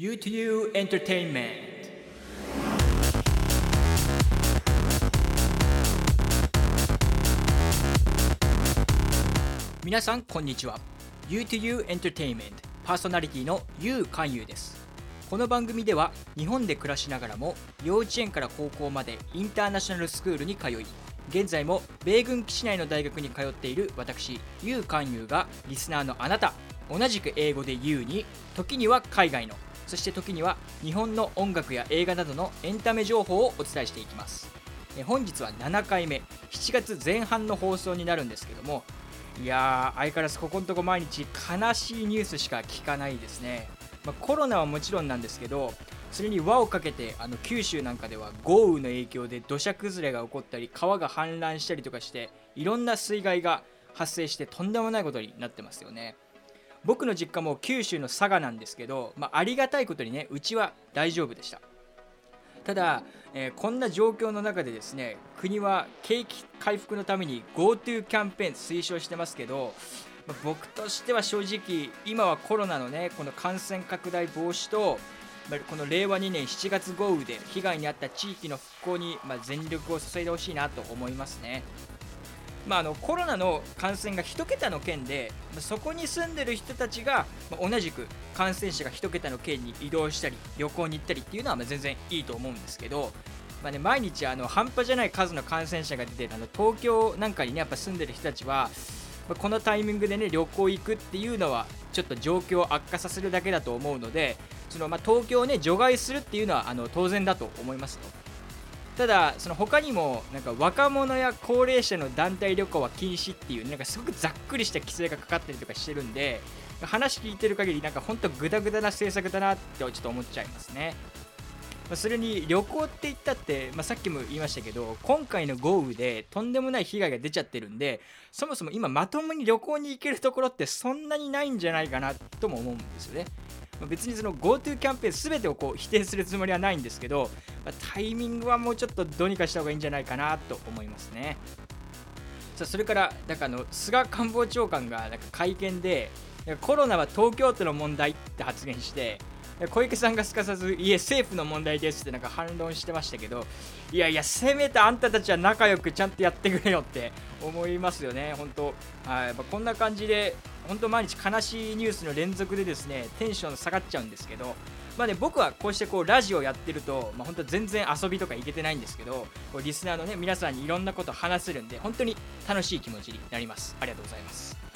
U2U Entertainment. 皆さんこんにちは U2U Entertainment. パーソナリティの U 勧誘ですこの番組では日本で暮らしながらも幼稚園から高校までインターナショナルスクールに通い現在も米軍基地内の大学に通っている私 U 勧誘がリスナーのあなた同じく英語で U に時には海外のそして時には日本の音楽や映画などのエンタメ情報をお伝えしていきます。本日は7回目。7月前半の放送になるんですけども。いやー相変わらずここのとこ毎日悲しいニュースしか聞かないですね、まあ、コロナはもちろんなんですけどそれに輪をかけてあの九州なんかでは豪雨の影響で土砂崩れが起こったり川が氾濫したりとかしていろんな水害が発生してとんでもないことになってますよね。僕の実家も九州の佐賀なんですけど、まあ、ありがたいことにねうちは大丈夫でしたただ、えー、こんな状況の中でですね国は景気回復のために GoTo キャンペーン推奨してますけど、まあ、僕としては正直今はコロナのねこの感染拡大防止とこの令和2年7月豪雨で被害に遭った地域の復興にま全力を注いでほしいなと思いますね。まあ、あのコロナの感染が1桁の県でそこに住んでる人たちが同じく感染者が1桁の県に移動したり旅行に行ったりっていうのは全然いいと思うんですけど、まあね、毎日あの半端じゃない数の感染者が出てるあの東京なんかにねやっぱ住んでる人たちはこのタイミングでね旅行行くっていうのはちょっと状況を悪化させるだけだと思うのでその、ま、東京をね除外するっていうのはあの当然だと思いますと。ただその他にもなんか若者や高齢者の団体旅行は禁止っていうなんかすごくざっくりした規制がかかったりとかしてるんで話聞いてる限りなんかほんとグダグダな政策だなってちょっと思っちゃいますね。まそれに旅行って言ったって、まあ、さっきも言いましたけど今回の豪雨でとんでもない被害が出ちゃってるんでそもそも今まともに旅行に行けるところってそんなにないんじゃないかなとも思うんですよね。別にその GoTo キャンペーンすべてをこう否定するつもりはないんですけど、まあ、タイミングはもうちょっとどうにかした方がいいんじゃないかなと思いますね。さあそれからなんかあの菅官房長官がなんか会見でコロナは東京都の問題って発言して小池さんがすかさず、いえ、政府の問題ですってなんか反論してましたけど、いやいや、せめてあんたたちは仲良くちゃんとやってくれよって思いますよね、本当。はい、こんな感じで、本当毎日悲しいニュースの連続でですね、テンション下がっちゃうんですけど、まあね、僕はこうしてこうラジオやってると、まあ、本当全然遊びとかいけてないんですけど、こうリスナーのね、皆さんにいろんなこと話せるんで、本当に楽しい気持ちになります。ありがとうございます。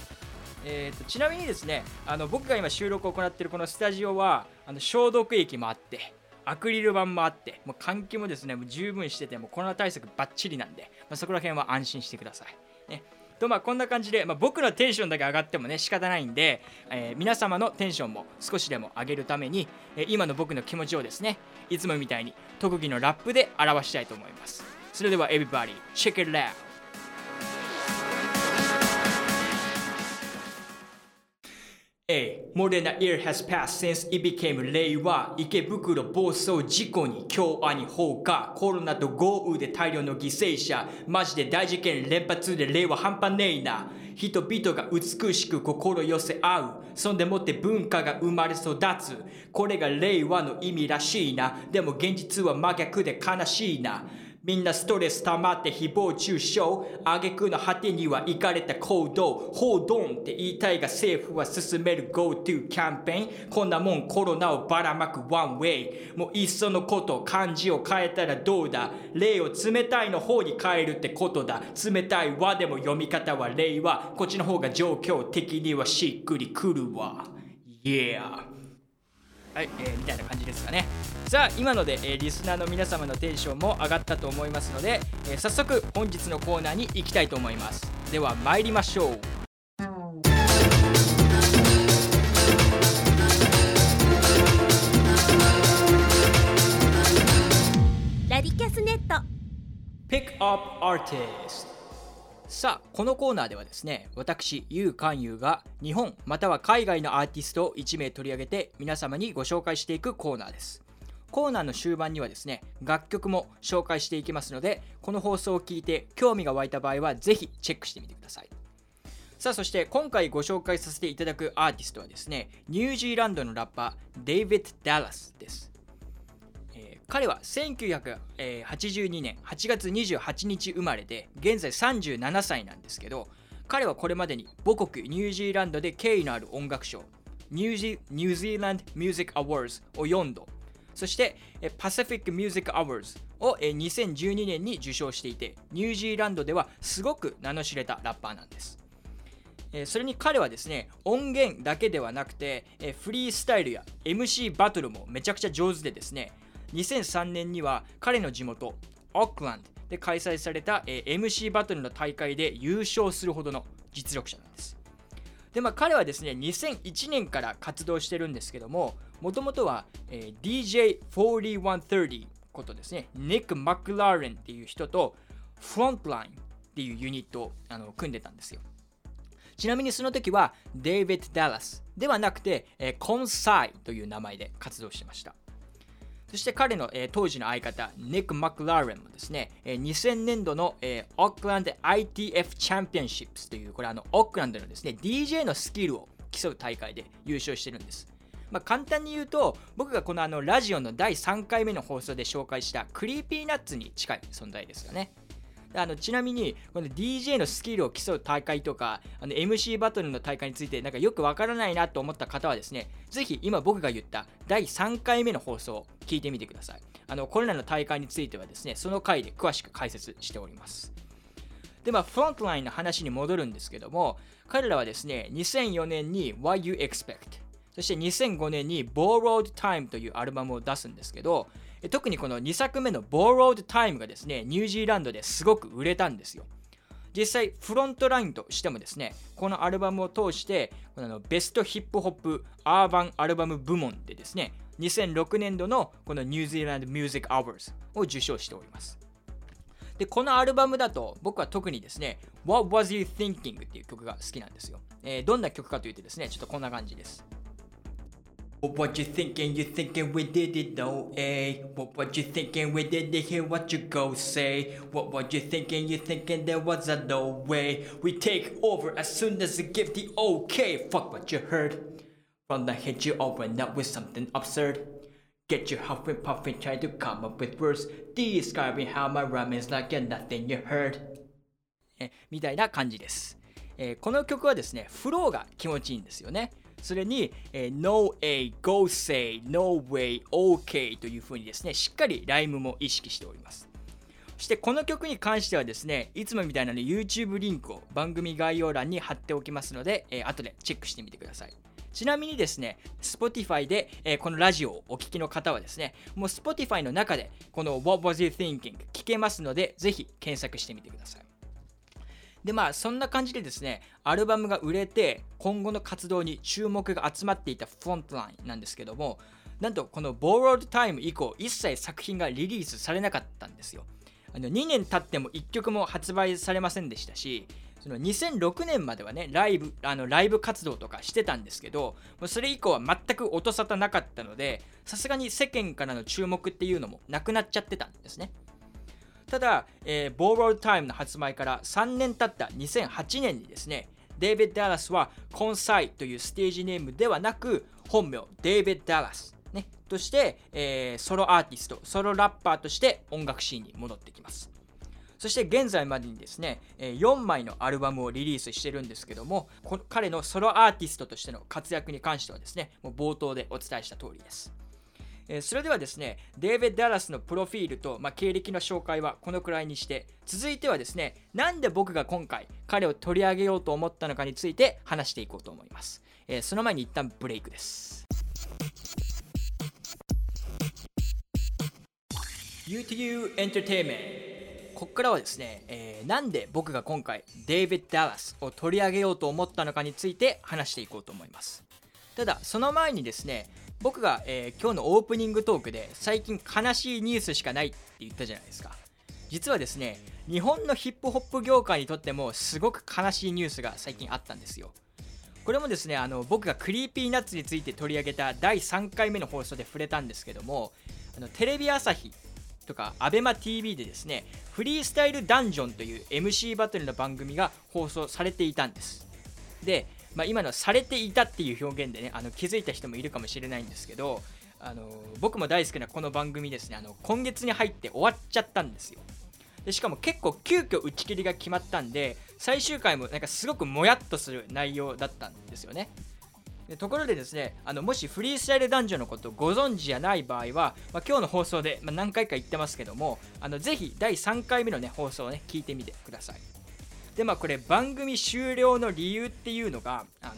えーと、ちなみにですねあの僕が今収録を行っているこのスタジオはあの消毒液もあってアクリル板もあってもう換気もですねもう十分しててもコロナ対策バッチリなんで、まあ、そこら辺は安心してください。ね。とまあ、こんな感じで、まあ、僕のテンションだけ上がってもね仕方ないんで、えー、皆様のテンションも少しでも上げるために、えー、今の僕の気持ちをですねいつもみたいに特技のラップで表したいと思います。それでは Everybody check A more than a year has passed since it became 令和池袋暴走事故に京アニ放火コロナと豪雨で大量の犠牲者マジで大事件連発で令和半端ねえな人々が美しく心寄せ合うそんでもって文化が生まれ育つこれが令和の意味らしいなでも現実は真逆で悲しいなみんなストレス溜まって誹謗中傷。挙句の果てには行かれた行動。報道って言いたいが政府は進める GoTo キャンペーン。こんなもんコロナをばらまくワンウェイ。もういっそのこと漢字を変えたらどうだ例を冷たいの方に変えるってことだ。冷たい和でも読み方は令和。こっちの方が状況的にはしっくりくるわ。Yeah! はい、えー、みたいな感じですかね。さあ今ので、えー、リスナーの皆様のテンションも上がったと思いますので、えー、早速本日のコーナーに行きたいと思います。では参りましょう。ラディキャスネット。Pick Up Artist さあこのコーナーではですね私ゆうかんゆうが日本または海外のアーティストを1名取り上げて皆様にご紹介していくコーナーです。コーナーの終盤にはですね楽曲も紹介していきますのでこの放送を聞いて興味が湧いた場合はぜひチェックしてみてください。さあそして今回ご紹介させていただくアーティストはですねニュージーランドのラッパーデイビッド・ダラスです、彼は1982年8月28日生まれで現在37歳なんですけど彼はこれまでに母国ニュージーランドで敬意のある音楽賞ニュージ New Zealand Music Awards を4度そして Pacific Music Awards を2012年に受賞していてニュージーランドではすごく名の知れたラッパーなんです。それに彼はですね音源だけではなくて、フリースタイルや MC バトルもめちゃくちゃ上手でですね2003年には彼の地元オークランドで開催された、えー MC バトルの大会で優勝するほどの実力者なんですでまあ彼はですね2001年から活動してるんですけどももともとは、えー DJ4130 ことですねニック・マクラーレンっていう人とフロントラインっていうユニットをあの組んでたんですよちなみにその時はデイビッド・ダラスではなくて、えーコンサイという名前で活動してました。そして彼の、えー当時の相方、ニック・マクラーレンもですね、えー2000年度の、えーオークランド ITF チャンピオンシップスという、これあの、オークランドのですね、DJ のスキルを競う大会で優勝してるんです。まあ、簡単に言うと、僕がこのあのラジオの第3回目の放送で紹介した Creepy Nuts に近い存在ですよね。あのちなみにこの DJ のスキルを競う大会とかあの MC バトルの大会についてなんかよくわからないなと思った方はですねぜひ今僕が言った第3回目の放送を聞いてみてください。あのこれらの大会についてはですねその回で詳しく解説しております。でまあフロントラインの話に戻るんですけども彼らはですね2004年に What You Expect そして2005年に Borrowed Time というアルバムを出すんですけど特にこの2作目の Borrowed Time がですねニュージーランドですごく売れたんですよ。実際フロントラインとしてもですねこのアルバムを通してこのあのベストヒップホップアーバンアルバム部門でですね2006年度のこのニュージーランドミュージックアワーズを受賞しております。でこのアルバムだと僕は特にですね What Was You Thinking っていう曲が好きなんですよ、えーどんな曲かというとですねちょっとこんな感じです。What you thinking? You thinking we did it though, eh? What what you thinking? We did it. Hear what you go say. What what you thinking? You thinking there was a no way. We take over as soon as you give the okay. Fuck what you heard. From the head you open up with something absurd. Get you huffing puffing trying to come up with words describing how my rhyme is like you're nothing you heard. えみたいな感じです、えーこの曲はですねフローが気持ちいいんですよね それに、えー No A, Go Say, No Way, OK という風にですねしっかりライムも意識しておりますそしてこの曲に関してはですねいつもみたいなね YouTube リンクを番組概要欄に貼っておきますので、えー後でチェックしてみてくださいちなみにですね、Spotify で、えーこのラジオをお聞きの方はですね、もう Spotify の中でこの What Was You Thinking 聞けますので、ぜひ検索してみてください。でまあそんな感じでですねアルバムが売れて今後の活動に注目が集まっていたフロントラインなんですけどもなんとこの Borrowed Time 以降一切作品がリリースされなかったんですよ。あの2年経っても1曲も発売されませんでしたしその2006年まではねライブあのライブ活動とかしてたんですけどそれ以降は全く音沙汰なかったのでさすがに世間からの注目っていうのもなくなっちゃってたんですね。ただ、えー、Borrowed Time の発売から3年経った2008年にですね、デイビッド・ダラスはコンサイというステージネームではなく、本名デイビッド・ダラス、ね、として、えーソロアーティスト、ソロラッパーとして音楽シーンに戻ってきます。そして現在までにですね、4枚のアルバムをリリースしてるんですけども、彼のソロアーティストとしての活躍に関してはですね、もう冒頭でお伝えした通りです。えーそれではですね、デイビッド・ダラスのプロフィールと、まあ、経歴の紹介はこのくらいにして、続いてはですね、なんで僕が今回彼を取り上げようと思ったのかについて話していこうと思います。えーその前に一旦ブレイクです。U2U Entertainment ここからはですね、えーなんで僕が今回 David Dallas を取り上げようと思ったのかについて話していこうと思います。ただその前にですね僕が、えー今日のオープニングトークで最近悲しいニュースしかないって言ったじゃないですか。実はですね日本のヒップホップ業界にとってもすごく悲しいニュースが最近あったんですよ。これもですねあの僕が Creepy Nuts について取り上げた第3回目の放送で触れたんですけどもあのテレビ朝日とか ABEMATV でですねフリースタイルダンジョンという MC バトルの番組が放送されていたんです。で、まあ、今の「されていた」っていう表現でねあの気づいた人もいるかもしれないんですけどあの僕も大好きなこの番組ですねあの今月に入って終わっちゃったんですよ。でしかも結構急遽打ち切りが決まったんで最終回もなんかすごくもやっとする内容だったんですよね。でところでですねあのもしフリースタイル男女のことをご存知じゃない場合は、まあ、今日の放送で、まあ、何回か言ってますけどもあのぜひ第3回目の、ね、放送を、ね、聞いてみてください。でまあこれ番組終了の理由っていうのがあの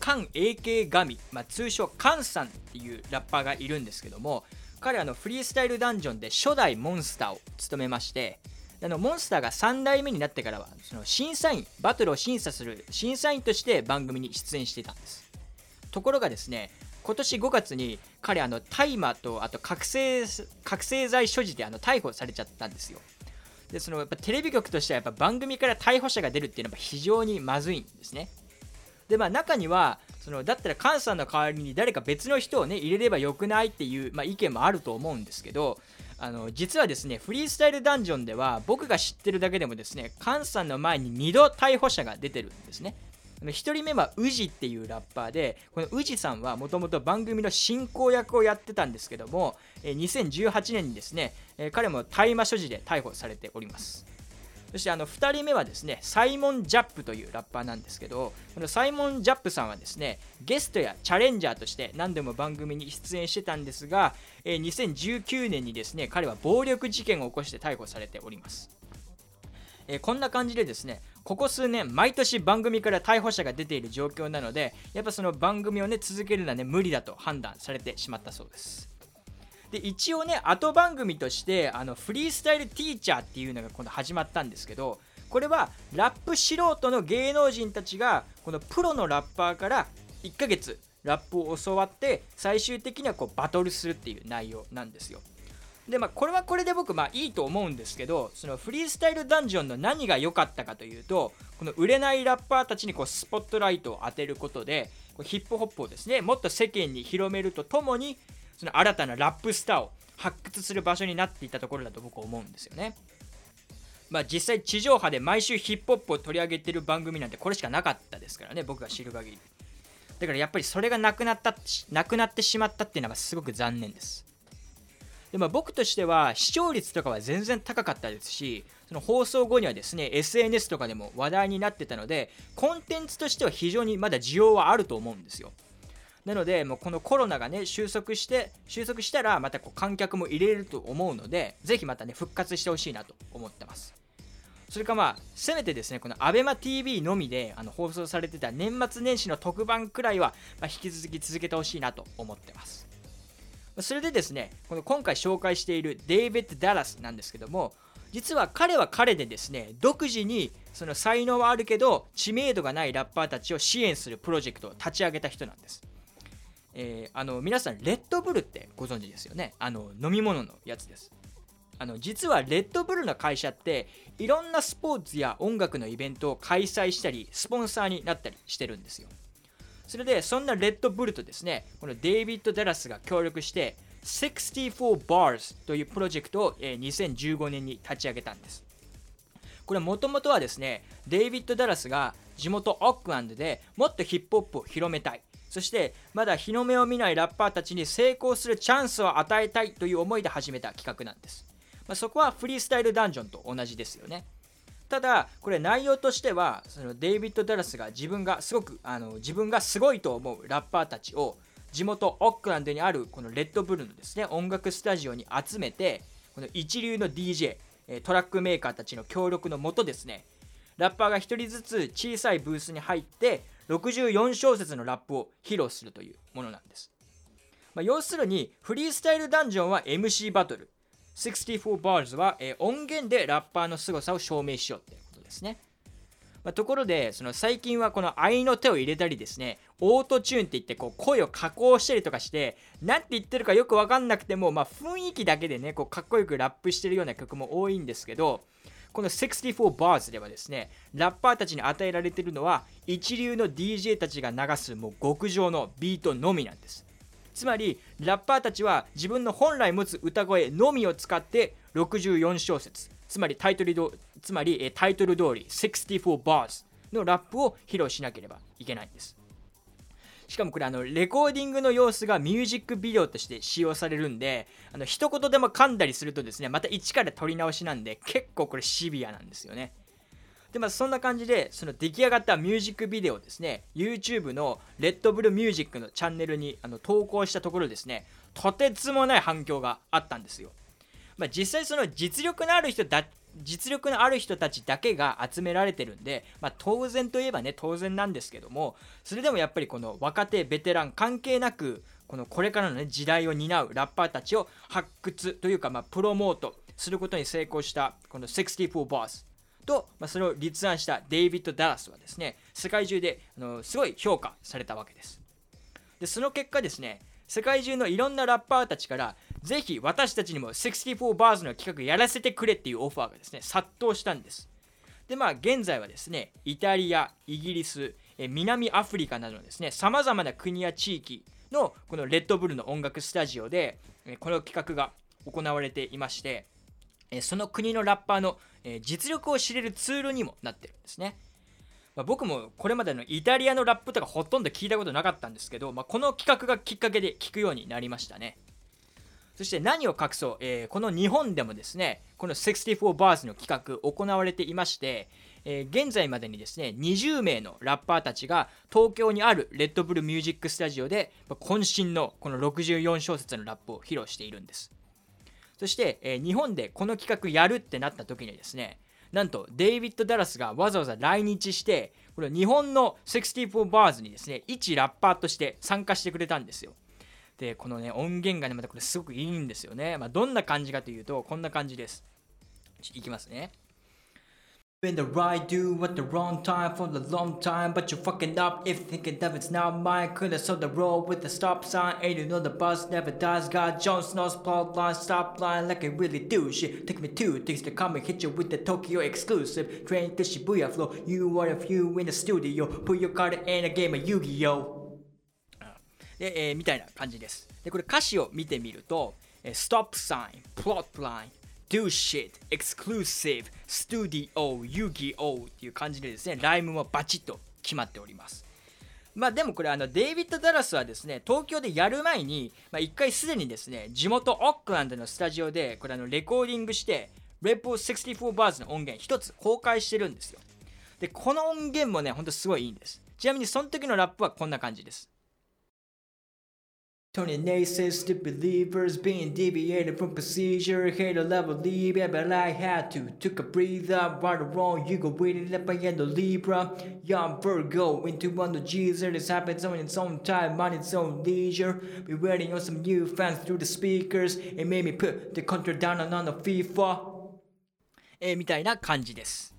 菅 AK 神、まあ、通称菅さんっていうラッパーがいるんですけども彼はのフリースタイルダンジョンで初代モンスターを務めましてあのモンスターが3代目になってからはその審査員バトルを審査する審査員として番組に出演していたんです。ところがですね今年5月に彼あの大麻とあと覚醒覚醒剤所持であの逮捕されちゃったんですよ。でそのやっぱテレビ局としてはやっぱ番組から逮捕者が出るっていうのは非常にまずいんですね。でまあ中にはそのだったら菅さんの代わりに誰か別の人をね入れればよくないっていう、まあ、意見もあると思うんですけどあの実はですねフリースタイルダンジョンでは僕が知ってるだけでもですね菅さんの前に2度逮捕者が出てるんですね。1人目は宇治っていうラッパーでこの宇治さんはもともと番組の進行役をやってたんですけども2018年にですね彼も大麻所持で逮捕されております。そしてあの2人目はですねサイモン・ジャップというラッパーなんですけどこのサイモン・ジャップさんはですねゲストやチャレンジャーとして何度も番組に出演してたんですが、2019年にですね彼は暴力事件を起こして逮捕されております、こんな感じでですねここ数年毎年番組から逮捕者が出ている状況なのでやっぱその番組をね続けるのはね無理だと判断されてしまったそうです。で一応ね後番組としてあのフリースタイルティーチャーっていうのが今度始まったんですけどこれはラップ素人の芸能人たちがこのプロのラッパーから1ヶ月ラップを教わって最終的にはこうバトルするっていう内容なんですよ。でまあこれはこれで僕まあいいと思うんですけどそのフリースタイルダンジョンの何が良かったかというとこの売れないラッパーたちにこうスポットライトを当てることでこうヒップホップをですねもっと世間に広めるとともにその新たなラップスターを発掘する場所になっていたところだと僕は思うんですよね。まあ実際地上波で毎週ヒップホップを取り上げてる番組なんてこれしかなかったですからね僕が知る限り。だからやっぱりそれがなくなったなくなってしまったっていうのがすごく残念です。でまあ、僕としては視聴率とかは全然高かったですしその放送後にはですね SNS とかでも話題になってたのでコンテンツとしては非常にまだ需要はあると思うんですよ。なのでもうこのコロナがね収束して収束したらまたこう観客も入れると思うのでぜひまたね復活してほしいなと思ってますそれかまあせめてですねこの ABEMATV のみであの放送されてた年末年始の特番くらいは、まあ、引き続き続けてほしいなと思ってますそれでですねこの今回紹介しているデイビッド・ダラスなんですけども実は彼は彼でですね独自にその才能はあるけど知名度がないラッパーたちを支援するプロジェクトを立ち上げた人なんです。えー、あの皆さんレッドブルってご存知ですよね？あの飲み物のやつです。あの実はレッドブルの会社っていろんなスポーツや音楽のイベントを開催したりスポンサーになったりしてるんですよ。それでそんなレッドブルとですねこのデイビッド・ダラスが協力して64 Bars というプロジェクトを、2015年に立ち上げたんです。これもともとはですねデイビッド・ダラスが地元オックランドでもっとヒップホップを広めたい。そしてまだ日の目を見ないラッパーたちに成功するチャンスを与えたいという思いで始めた企画なんです、まあ、そこはフリースタイルダンジョンと同じですよね。ただこれ内容としてはそのデイビッド・ダラスが自分がすごくあの自分がすごいと思うラッパーたちを地元オックランドにあるこのレッドブルのですね音楽スタジオに集めてこの一流の DJ トラックメーカーたちの協力のもとですねラッパーが1人ずつ小さいブースに入って64小節のラップを披露するというものなんです、まあ、要するにフリースタイルダンジョンは MC バトル。64 bars は、えー、音源でラッパーの凄さを証明しようってことですね、まあ、ところでその最近はこの愛の手を入れたりですねオートチューンって言ってこう声を加工したりとかして何て言ってるかよく分かんなくても、まあ、雰囲気だけでねこうかっこよくラップしてるような曲も多いんですけどこの64 bars ではですね、ラッパーたちに与えられているのは、一流の DJ たちが流すもう極上のビートのみなんです。つまり、ラッパーたちは自分の本来持つ歌声のみを使って64小節、つまりタイトルどつまりタイトル通り64 bars のラップを披露しなければいけないんです。しかもこれあのレコーディングの様子がミュージックビデオとして使用されるんであの一言でも噛んだりするとですねまた一から撮り直しなんで結構これシビアなんですよね。でまあそんな感じでその出来上がったミュージックビデオですね YouTube のレッドブルミュージックのチャンネルにあの投稿したところですねとてつもない反響があったんですよ、まあ、実際その実力のある人だ実力のある人たちだけが集められてるんで、まあ、当然といえばね当然なんですけどもそれでもやっぱりこの若手ベテラン関係なくこのこれからの、ね、時代を担うラッパーたちを発掘というか、まあ、プロモートすることに成功したこの64バース。と、まあ、それを立案したデイビッド・ダラスはですね世界中であのすごい評価されたわけです。でその結果ですね世界中のいろんなラッパーたちからぜひ私たちにも64バーズの企画やらせてくれっていうオファーがですね殺到したんです。でまあ現在はですねイタリアイギリスえ南アフリカなどのですねさまざまな国や地域のこのレッドブルの音楽スタジオでこの企画が行われていましてえその国のラッパーのえ実力を知れるツールにもなってるんですね。まあ、僕もこれまでのイタリアのラップとかほとんど聞いたことなかったんですけど、まあ、この企画がきっかけで聞くようになりましたね。そして何を隠そう、えー、この日本でもですね、この64バーズの企画行われていまして、えー、現在までにですね、20名のラッパーたちが東京にあるレッドブルミュージックスタジオで、渾身のこの64小節のラップを披露しているんです。そして、えー、日本でこの企画やるってなった時にですね、なんとデイビッド・ダラスがわざわざ来日して、これ日本の64バーズにですね、一ラッパーとして参加してくれたんですよ。で、このね、音源がね、またこれすごくいいんですよね。まあ、どんな感じかというと、こんな感じです。いきますね。In the right do at the wrong time for the long time, but you're fucking up if thinking that it's not mine. Could've saw the road with the stop sign, and you know the bus never dies. Got Jon Snow's plot line, stop line like it really do shit. Take me to things to come and hit you with the Tokyo exclusive. Train to Shibuya flow, you are a few in the studio. Put your card in a game of Yu-Gi-Oh! で、えー、みたいな感じです。で、これ歌詞を見てみると、えー、stop sign, plot line, do shit, exclusive, studio, Yu-Gi-Oh! っていう感じでですね、ライムもバチッと決まっております。まあでもこれあのデイビッド・ダラスはですね東京でやる前に、まあ、1回すでにですね地元オックランドのスタジオでこれあのレコーディングしてレポ64バーズの音源1つ公開してるんですよでこの音源もねほんとすごいいいんですちなみにその時のラップはこんな感じです Tony naysayers to believers being deviated from procedure. Hate a level leave, but I had to. Took a breather, right or wrong, you go with it, left by the Libra. Young Virgo, into one of Jesus. This happens on its own time, on its own leisure. Be waiting on some new fans through the speakers. It made me put the control down on the FIFA. えー、みたいな感じです。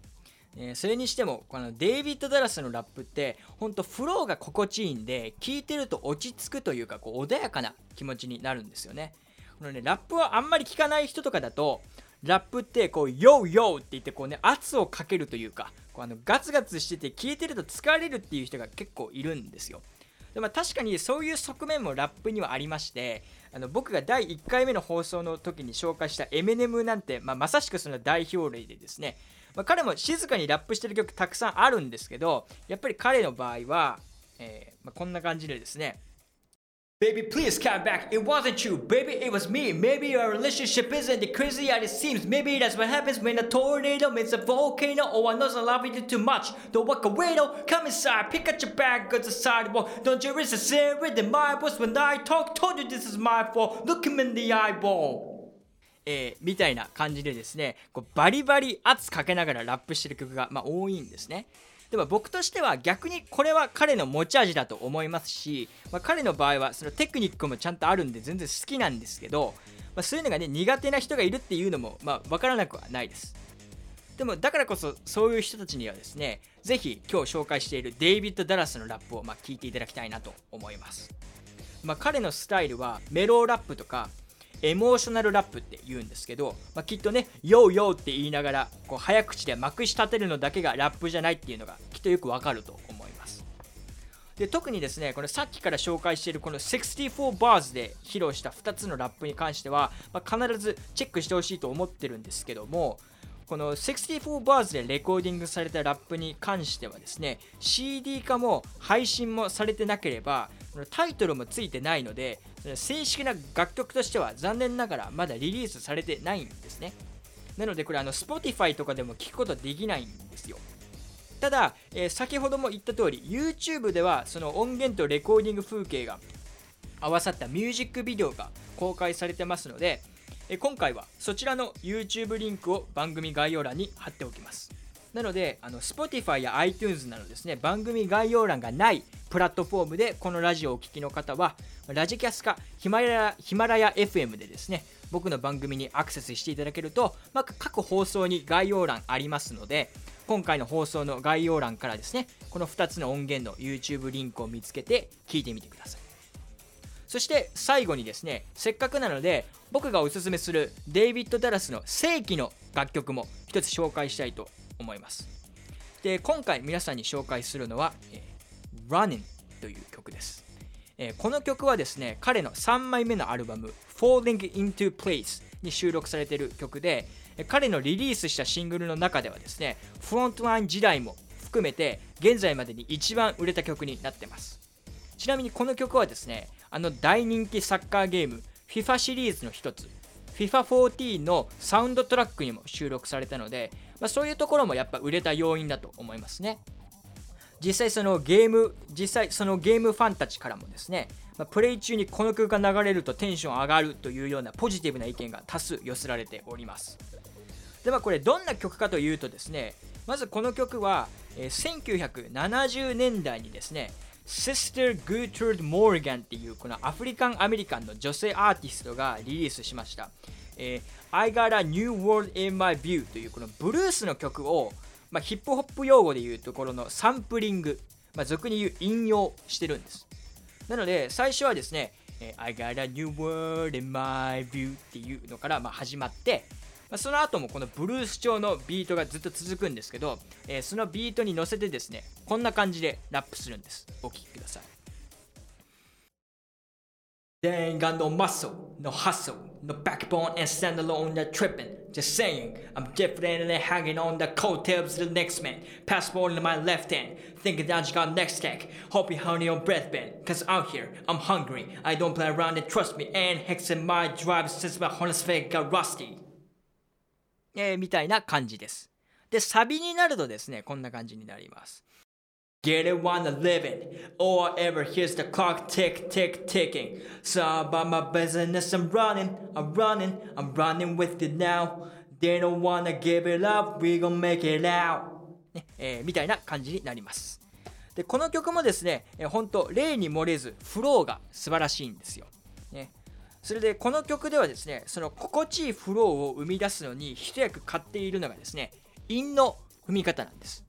え、それにしてもこのデイビッド・ダラスのラップってほんとフローが心地いいんで聴いてると落ち着くというかこう穏やかな気持ちになるんですよね。このねラップはあんまり聞かない人とかだとラップってこう「ヨーヨー」って言ってこうね圧をかけるというかこうあのガツガツしてて聴いてると疲れるっていう人が結構いるんですよ。でも確かにそういう側面もラップにはありましてあの僕が第1回目の放送の時に紹介したエメネムなんて、まあ、まさしくその代表例でですねまあ、彼も静かにラップしてる曲たくさんあるんですけどやっぱり彼の場合は、えーまあ、こんな感じでですね Baby, please come back. It wasn't you. Baby, it was me. Maybe our relationship isn't as crazy as it seems. Maybe that's what happens when a tornado meets a volcano. Oh, I know I love you too much. Don't walk away, though. Come inside. Pick up your bag, go to the sidewalk. Don't you resist it in my voice when I talk. Told you this is my fault. Look him in the eyeball. えー、みたいな感じでですねこうバリバリ圧かけながらラップしてる曲が、まあ、多いんですね。でも僕としては逆にこれは彼の持ち味だと思いますし、まあ、彼の場合はそのテクニックもちゃんとあるんで全然好きなんですけど、まあ、そういうのがね苦手な人がいるっていうのも、まあ、分からなくはないです。でもだからこそそういう人たちにはですねぜひ今日紹介しているデイビッド・ダラスのラップをまあ聞いていただきたいなと思います、まあ、彼のスタイルはメローラップとかエモーショナルラップって言うんですけど、まあ、きっとね、ヨーヨーって言いながら、こう早口でまくし立てるのだけがラップじゃないっていうのがきっとよくわかると思います。で特にですね、このさっきから紹介しているこの64バーズで披露した2つのラップに関しては、まあ、必ずチェックしてほしいと思ってるんですけども、この64 bars でレコーディングされたラップに関してはですね CD 化も配信もされてなければタイトルもついてないので正式な楽曲としては残念ながらまだリリースされてないんですね。なのでこれあの Spotify とかでも聞くことはできないんですよ。ただ、えー、先ほども言った通り YouTube ではその音源とレコーディング風景が合わさったミュージックビデオが公開されてますので、え今回はそちらの YouTube リンクを番組概要欄に貼っておきます。なのであの Spotify や iTunes などですね番組概要欄がないプラットフォームでこのラジオをお聴きの方はラジキャスかヒマラヤヒマラヤ FM でですね僕の番組にアクセスしていただけると、まあ、各放送に概要欄ありますので今回の放送の概要欄からですねこの2つの音源の YouTube リンクを見つけて聞いてみてください。そして最後にですねせっかくなので僕がおすすめするデイビッド・ダラスの正規の楽曲も一つ紹介したいと思います。で今回皆さんに紹介するのは「Running」という曲です。えこの曲はですね彼の3枚目のアルバム「Falling into Place」に収録されている曲で彼のリリースしたシングルの中ではですねフロントライン時代も含めて現在までに一番売れた曲になってます。ちなみにこの曲はですねあの大人気サッカーゲーム FIFA シリーズの一つ。FIFA14 のサウンドトラックにも収録されたので、まあ、そういうところもやっぱ売れた要因だと思いますね。実際そのゲーム実際そのゲームファンたちからもですねまあ、プレイ中にこの曲が流れるとテンション上がるというようなポジティブな意見が多数寄せられております。ではこれどんな曲かというとですねまずこの曲は、え、1970年代にですね Sister Gertrude Morgan っていうこのアフリカンアメリカンの女性アーティストがリリースしました、えー、I Got a New World in My View というこのブルースの曲を、まあ、ヒップホップ用語でいうところのサンプリング、まあ、俗に言う引用してるんです。なので最初はですね I got a new world in my view っていうのからま始まってその後もこのブルース調のビートがずっと続くんですけど、えー、そのビートに乗せてですねこんな感じでラップするんですお聴きください They ain't got no muscle, no hustle, no backbone and stand alone, they're tripping. Just saying, I'm definitely hanging on the coattails of the next man. Passport in my left hand, thinking that you got next tech. Hope you honey your breath band, cause out here, I'm hungry. I don't play around and trust me, and hexing my drive since my harness fake got rusty. えー、みたいな感じです。で、サビになるとですね、こんな感じになります。Get it while I'm living. All I ever hear's the clock tick, tick, ticking. So about my business, I'm running, I'm running, I'm running with it now. They don't wanna give it up, we gon' make it out. ねえー、みたいな感じになります。で、この曲もですね、えー、本当例に漏れず、フローが素晴らしいんですよ。それで、この曲ではですね、その心地いいフローを生み出すのに一役買っているのがですね、韻の踏み方なんです。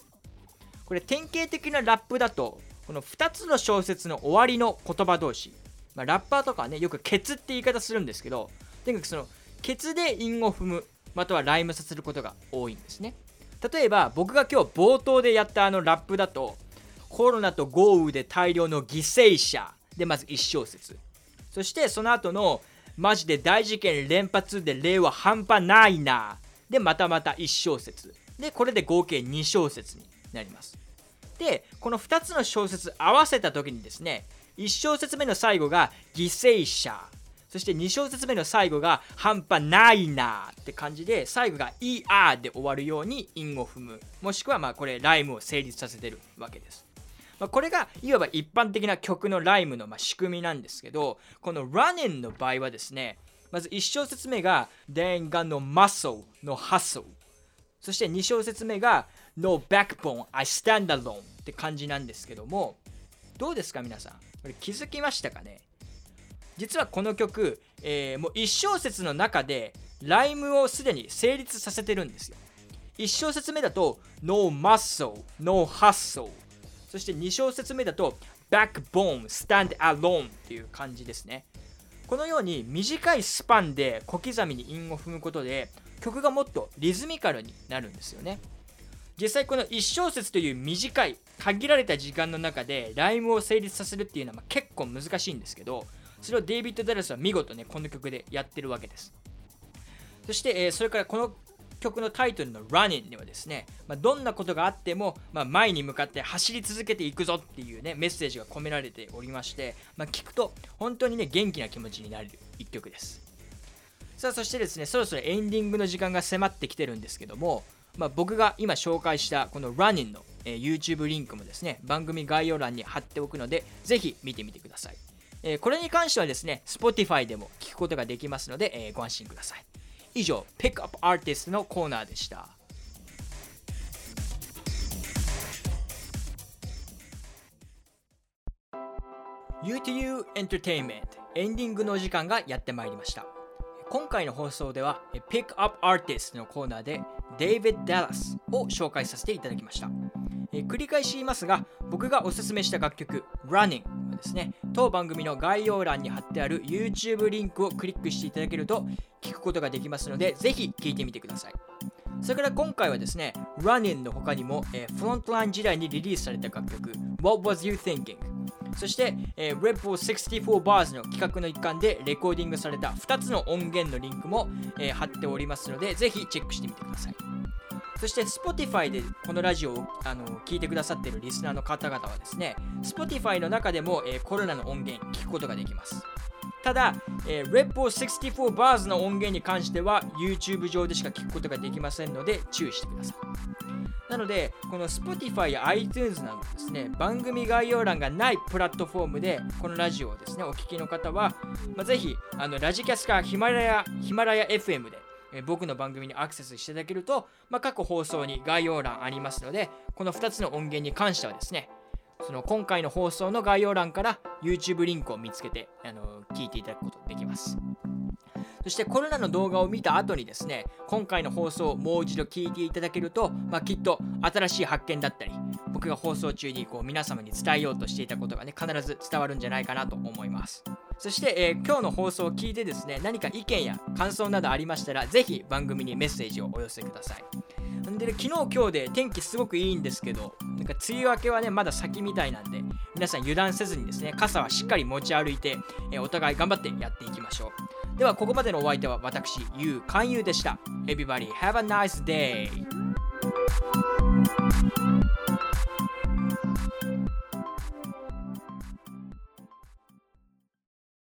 これ典型的なラップだとこの2つの小説の終わりの言葉同士、まあ、ラッパーとかはねよくケツって言い方するんですけどとにかくそのケツで韻を踏むまたはライムさせることが多いんですね例えば僕が今日冒頭でやったあのラップだとコロナと豪雨で大量の犠牲者でまず1小節そしてその後のマジで大事件連発で例は半端ないな。でまたまた1小節。でこれで合計2小節になります。でこの2つの小説合わせた時にですね1小節目の最後が犠牲者。そして2小節目の最後が半端ないな。って感じで最後が ER で終わるように韻を踏む。もしくはまあこれライムを成立させてるわけです、まあ、これがいわば一般的な曲のライムのま仕組みなんですけどこの Running の場合はですねまず1小節目が Then got no muscle no hustle そして2小節目が No backbone, I stand alone って感じなんですけどもどうですか皆さん？これ気づきましたかね？実はこの曲、えー、もう1小節の中でライムをすでに成立させてるんですよ。1小節目だと No muscle, no hustle そして2小節目だと Backbone, stand alone っていう感じですね。このように短いスパンで小刻みに韻を踏むことで曲がもっとリズミカルになるんですよね。実際この1小節という短い限られた時間の中でライムを成立させるっていうのは結構難しいんですけどそれをデイビッド・ダラスは見事ねこの曲でやってるわけです。そして、えー、それからこの曲のタイトルの Running ではですね、まあ、どんなことがあっても、まあ、前に向かって走り続けていくぞっていうねメッセージが込められておりまして、まあ、聞くと本当にね元気な気持ちになれる一曲ですさあそしてですねそろそろエンディングの時間が迫ってきてるんですけども、まあ、僕が今紹介したこの Running の、え、YouTube リンクもですね番組概要欄に貼っておくのでぜひ見てみてくださいえー、これに関してはですね、Spotify でも聞くことができますので、えー、ご安心ください。以上、ピックアップアーティストのコーナーでした。UTU エンターテインメントエンディングの時間がやってまいりました今回の放送ではピックアップアーティストのコーナーで David Dallas を紹介させていただきました。え繰り返し言いますが僕がおすすめした楽曲 Running はですね当番組の概要欄に貼ってある YouTube リンクをクリックしていただけると聞くことができますのでぜひ聴いてみてください。それから今回はですね Running の他にも、えー、フロントライン時代にリリースされた楽曲 What Was You Thinking? そして、えー、Red Bull 64 Bars の企画の一環でレコーディングされた2つの音源のリンクも、えー、貼っておりますのでぜひチェックしてみてくださいそして Spotify でこのラジオをあの聞いてくださっているリスナーの方々はですね、Spotify の中でも、えー、コロナの音源聞くことができます。ただ、えー、Red Bull 64 Bars の音源に関しては YouTube 上でしか聞くことができませんので注意してください。なので、この Spotify や iTunes などですね、番組概要欄がないプラットフォームでこのラジオをですね、お聞きの方は、まあ、ぜひあのラジキャスかヒマラヤヒマラヤ FM でえ僕の番組にアクセスしていただけると、まあ、各放送に概要欄ありますので、この2つの音源に関してはですね、その今回の放送の概要欄から YouTube リンクを見つけて、あの聞いていただくことができます。そしてコロナの動画を見た後にですね、今回の放送をもう一度聞いていただけると、まあ、きっと新しい発見だったり、僕が放送中にこう皆様に伝えようとしていたことがね、必ず伝わるんじゃないかなと思います。そして、えー、今日の放送を聞いてですね、何か意見や感想などありましたら、ぜひ番組にメッセージをお寄せください。んで、ね、昨日今日で天気すごくいいんですけど、なんか梅雨明けはね、まだ先みたいなんで、皆さん油断せずにですね、傘はしっかり持ち歩いて、えー、お互い頑張ってやっていきましょう。では、ここまでのお相手は私、ゆう勧誘でした。Everybody have a nice day!